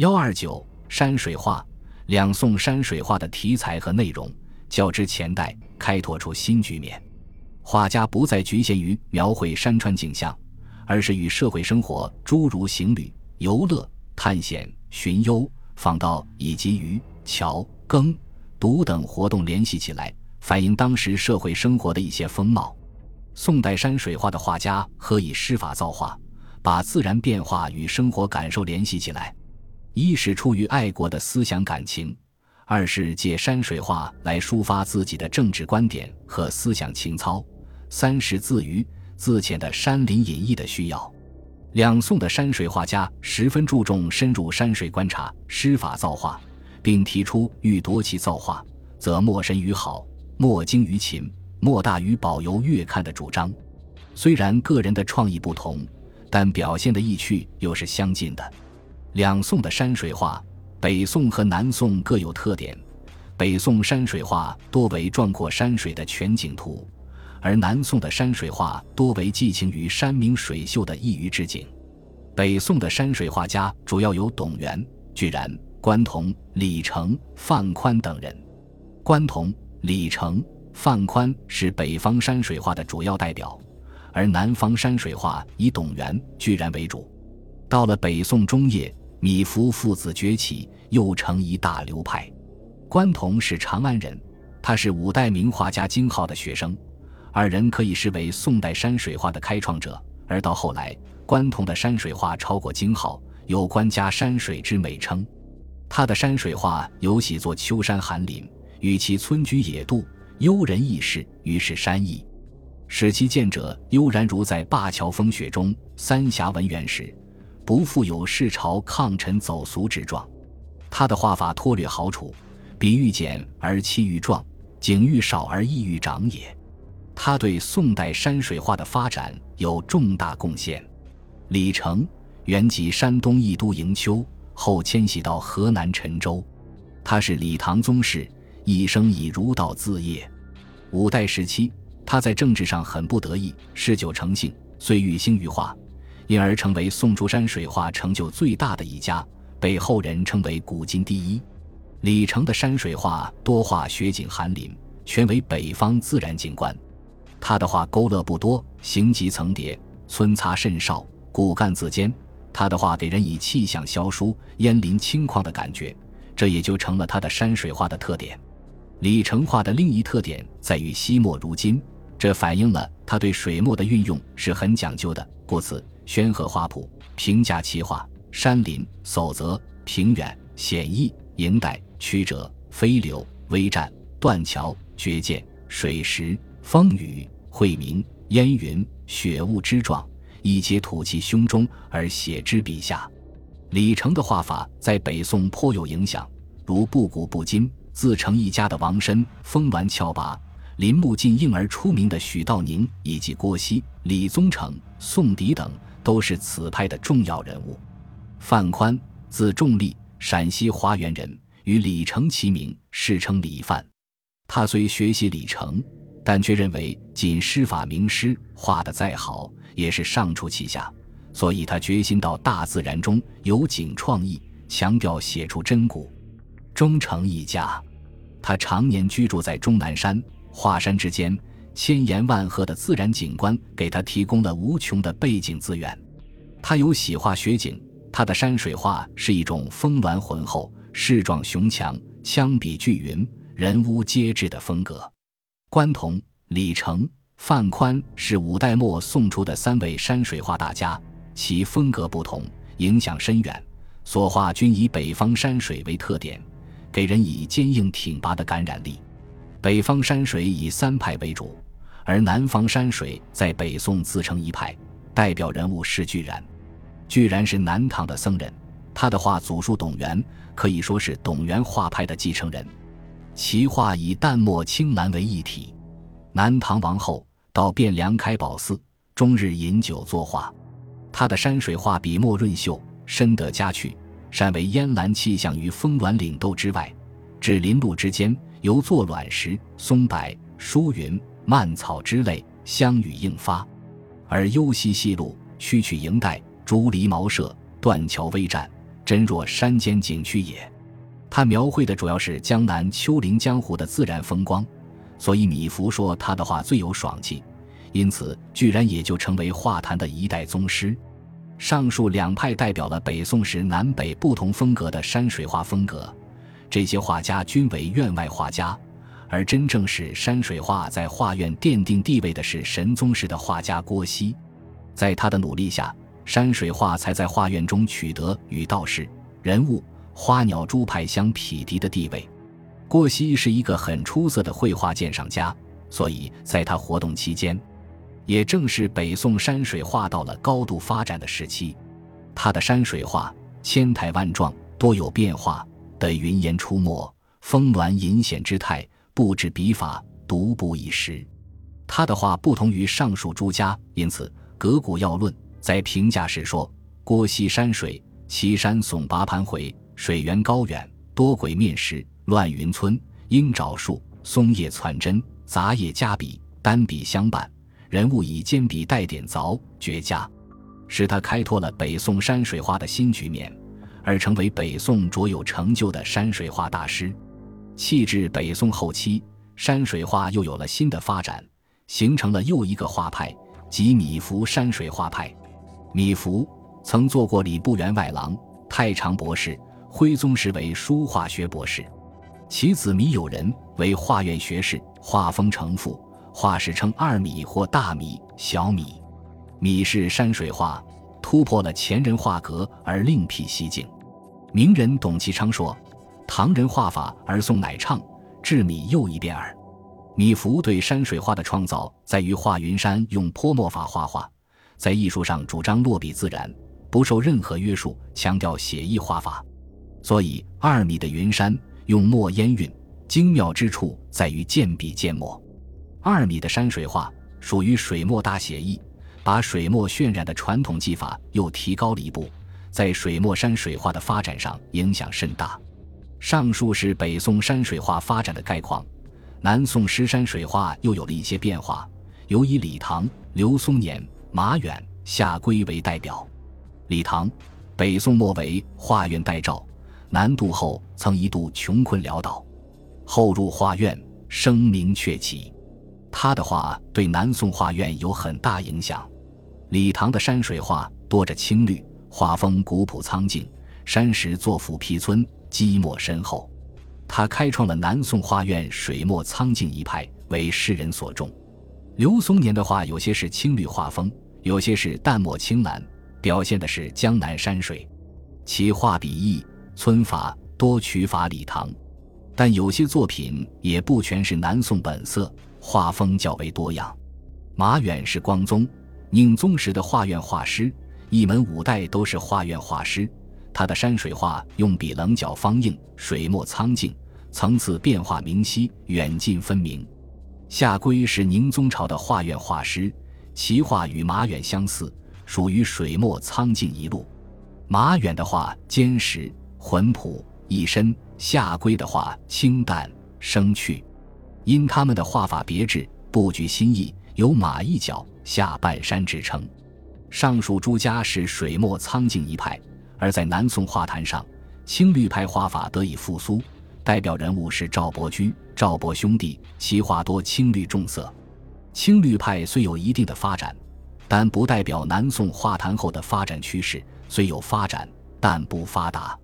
幺二九山水画，两宋山水画的题材和内容较之前代开拓出新局面，画家不再局限于描绘山川景象，而是与社会生活诸如行旅、游乐、探险、寻幽、访道以及渔、樵、耕、读等活动联系起来，反映当时社会生活的一些风貌。宋代山水画的画家何以施法造化，把自然变化与生活感受联系起来。一是出于爱国的思想感情，二是借山水画来抒发自己的政治观点和思想情操，三是自娱自浅的山林隐逸的需要。两宋的山水画家十分注重深入山水观察、诗法造化，并提出欲夺其造化，则莫深于好，莫精于勤，莫大于保游阅看的主张。虽然个人的创意不同，但表现的意趣又是相近的。两宋的山水画，北宋和南宋各有特点。北宋山水画多为壮阔山水的全景图，而南宋的山水画多为寄情于山明水秀的异域之景。北宋的山水画家主要有董源、巨然、关同、李成、范宽等人。关同、李成、范宽是北方山水画的主要代表，而南方山水画以董源、巨然为主。到了北宋中叶。米芾父子崛起，又成一大流派。关同是长安人，他是五代名画家金浩的学生，二人可以视为宋代山水画的开创者。而到后来，关同的山水画超过金浩，有“关家山水”之美称。他的山水画有喜作秋山寒林，与其村居野渡，幽人异事，于是山意，使其见者悠然如在灞桥风雪中，三峡文园时。不复有世朝抗臣走俗之状，他的画法脱略豪楚，比喻简而气欲壮，景欲少而意欲长也。他对宋代山水画的发展有重大贡献。李成原籍山东益都营丘，后迁徙到河南陈州，他是李唐宗室，一生以儒道自业。五代时期，他在政治上很不得意，嗜酒成性，遂欲兴于画。因而成为宋竹山水画成就最大的一家，被后人称为古今第一。李成的山水画多画雪景寒林，全为北方自然景观。他的画勾勒不多，形极层叠，皴擦甚少，骨干自坚。他的画给人以气象萧疏、烟林清旷的感觉，这也就成了他的山水画的特点。李成画的另一特点在于惜墨如金，这反映了他对水墨的运用是很讲究的，故此。宣和画谱评价其画：山林、守则、平远、险易、迎带、曲折、飞流、微战、断桥、绝涧、水石、风雨、晦明、烟云、雪雾之状，一皆吐其胸中而写之笔下。李成的画法在北宋颇有影响，如不古不今、自成一家的王申、峰峦峭拔、林木尽应而出名的许道宁，以及郭熙、李宗成、宋迪等。都是此派的重要人物。范宽，字仲立，陕西华原人，与李成齐名，世称李范。他虽学习李成，但却认为仅诗法名师画得再好，也是上出其下。所以他决心到大自然中有景创意，强调写出真骨。终成一家。他常年居住在终南山、华山之间。千岩万壑的自然景观给他提供了无穷的背景资源。他有喜画雪景，他的山水画是一种峰峦浑厚、势壮雄强、枪笔巨云、人物皆至的风格。关同、李成、范宽是五代末宋初的三位山水画大家，其风格不同，影响深远，所画均以北方山水为特点，给人以坚硬挺拔的感染力。北方山水以三派为主，而南方山水在北宋自成一派。代表人物是巨然。巨然是南唐的僧人，他的画祖述董源，可以说是董源画派的继承人。其画以淡墨青蓝为一体。南唐王后到汴梁开宝寺，终日饮酒作画。他的山水画笔墨润秀，深得佳趣，善为烟岚气象于峰峦岭斗之外，至林路之间。由作卵石、松柏、疏云、蔓草之类相与应发，而幽溪细路、曲曲迎带、竹篱茅舍、断桥微栈、真若山间景区也。他描绘的主要是江南丘陵江湖的自然风光，所以米芾说他的画最有爽气，因此居然也就成为画坛的一代宗师。上述两派代表了北宋时南北不同风格的山水画风格，这些画家均为院外画家，而真正使山水画在画院奠定地位的是神宗时的画家郭熙，在他的努力下，山水画才在画院中取得与道士、人物、花鸟、猪派相匹敌的地位。郭熙是一个很出色的绘画鉴赏家，所以在他活动期间。也正是北宋山水画到了高度发展的时期，他的山水画千态万状，多有变化的云烟出没、峰峦隐显之态，布置笔法独步一时。他的画不同于上述诸家，因此《格古要论》在评价时说：“郭熙山水，岐山耸拔盘回，水源高远，多鬼面石，乱云村，鹰爪树，松叶攒针，杂叶加笔，单笔相伴。”人物以尖笔带点凿，绝佳，使他开拓了北宋山水画的新局面，而成为北宋卓有成就的山水画大师。气至北宋后期，山水画又有了新的发展，形成了又一个画派，即米芾山水画派。米芾曾做过礼部员外郎、太常博士，徽宗时为书画学博士，其子米友仁为画院学士，画风成父。画史称二米或大米、小米。米氏山水画，突破了前人画格而另辟蹊径。名人董其昌说：“唐人画法，而宋乃畅，至米又一变耳。”米芾对山水画的创造在于画云山用泼墨法画画，在艺术上主张落笔自然，不受任何约束，强调写意画法。所以二米的云山用墨烟韵，精妙之处在于见笔见墨。二米的山水画属于水墨大写意，把水墨渲染的传统技法又提高了一步，在水墨山水画的发展上影响甚大。上述是北宋山水画发展的概况，南宋诗山水画又有了一些变化，尤以李唐、刘松年、马远、夏圭为代表。李唐，北宋末为画院待诏，南渡后曾一度穷困潦倒，后入画院，声名鹊起。他的画对南宋画院有很大影响。李唐的山水画多着青绿，画风古朴苍劲，山石作俯披皴，积墨深厚。他开创了南宋画院水墨苍劲一派，为世人所重。刘松年的画有些是青绿画风，有些是淡墨青蓝，表现的是江南山水。其画笔意、皴法多取法李唐，但有些作品也不全是南宋本色。画风较为多样，马远是光宗、宁宗时的画院画师，一门五代都是画院画师。他的山水画用笔棱角方硬，水墨苍劲，层次变化明晰，远近分明。夏圭是宁宗朝的画院画师，其画与马远相似，属于水墨苍劲一路。马远的画坚实浑朴一身，夏圭的画清淡生趣。因他们的画法别致，布局新意，有马一角、下半山之称。上述诸家是水墨苍劲一派，而在南宋画坛上，青绿派画法得以复苏。代表人物是赵伯驹、赵伯兄弟，其画多青绿重色。青绿派虽有一定的发展，但不代表南宋画坛后的发展趋势。虽有发展，但不发达。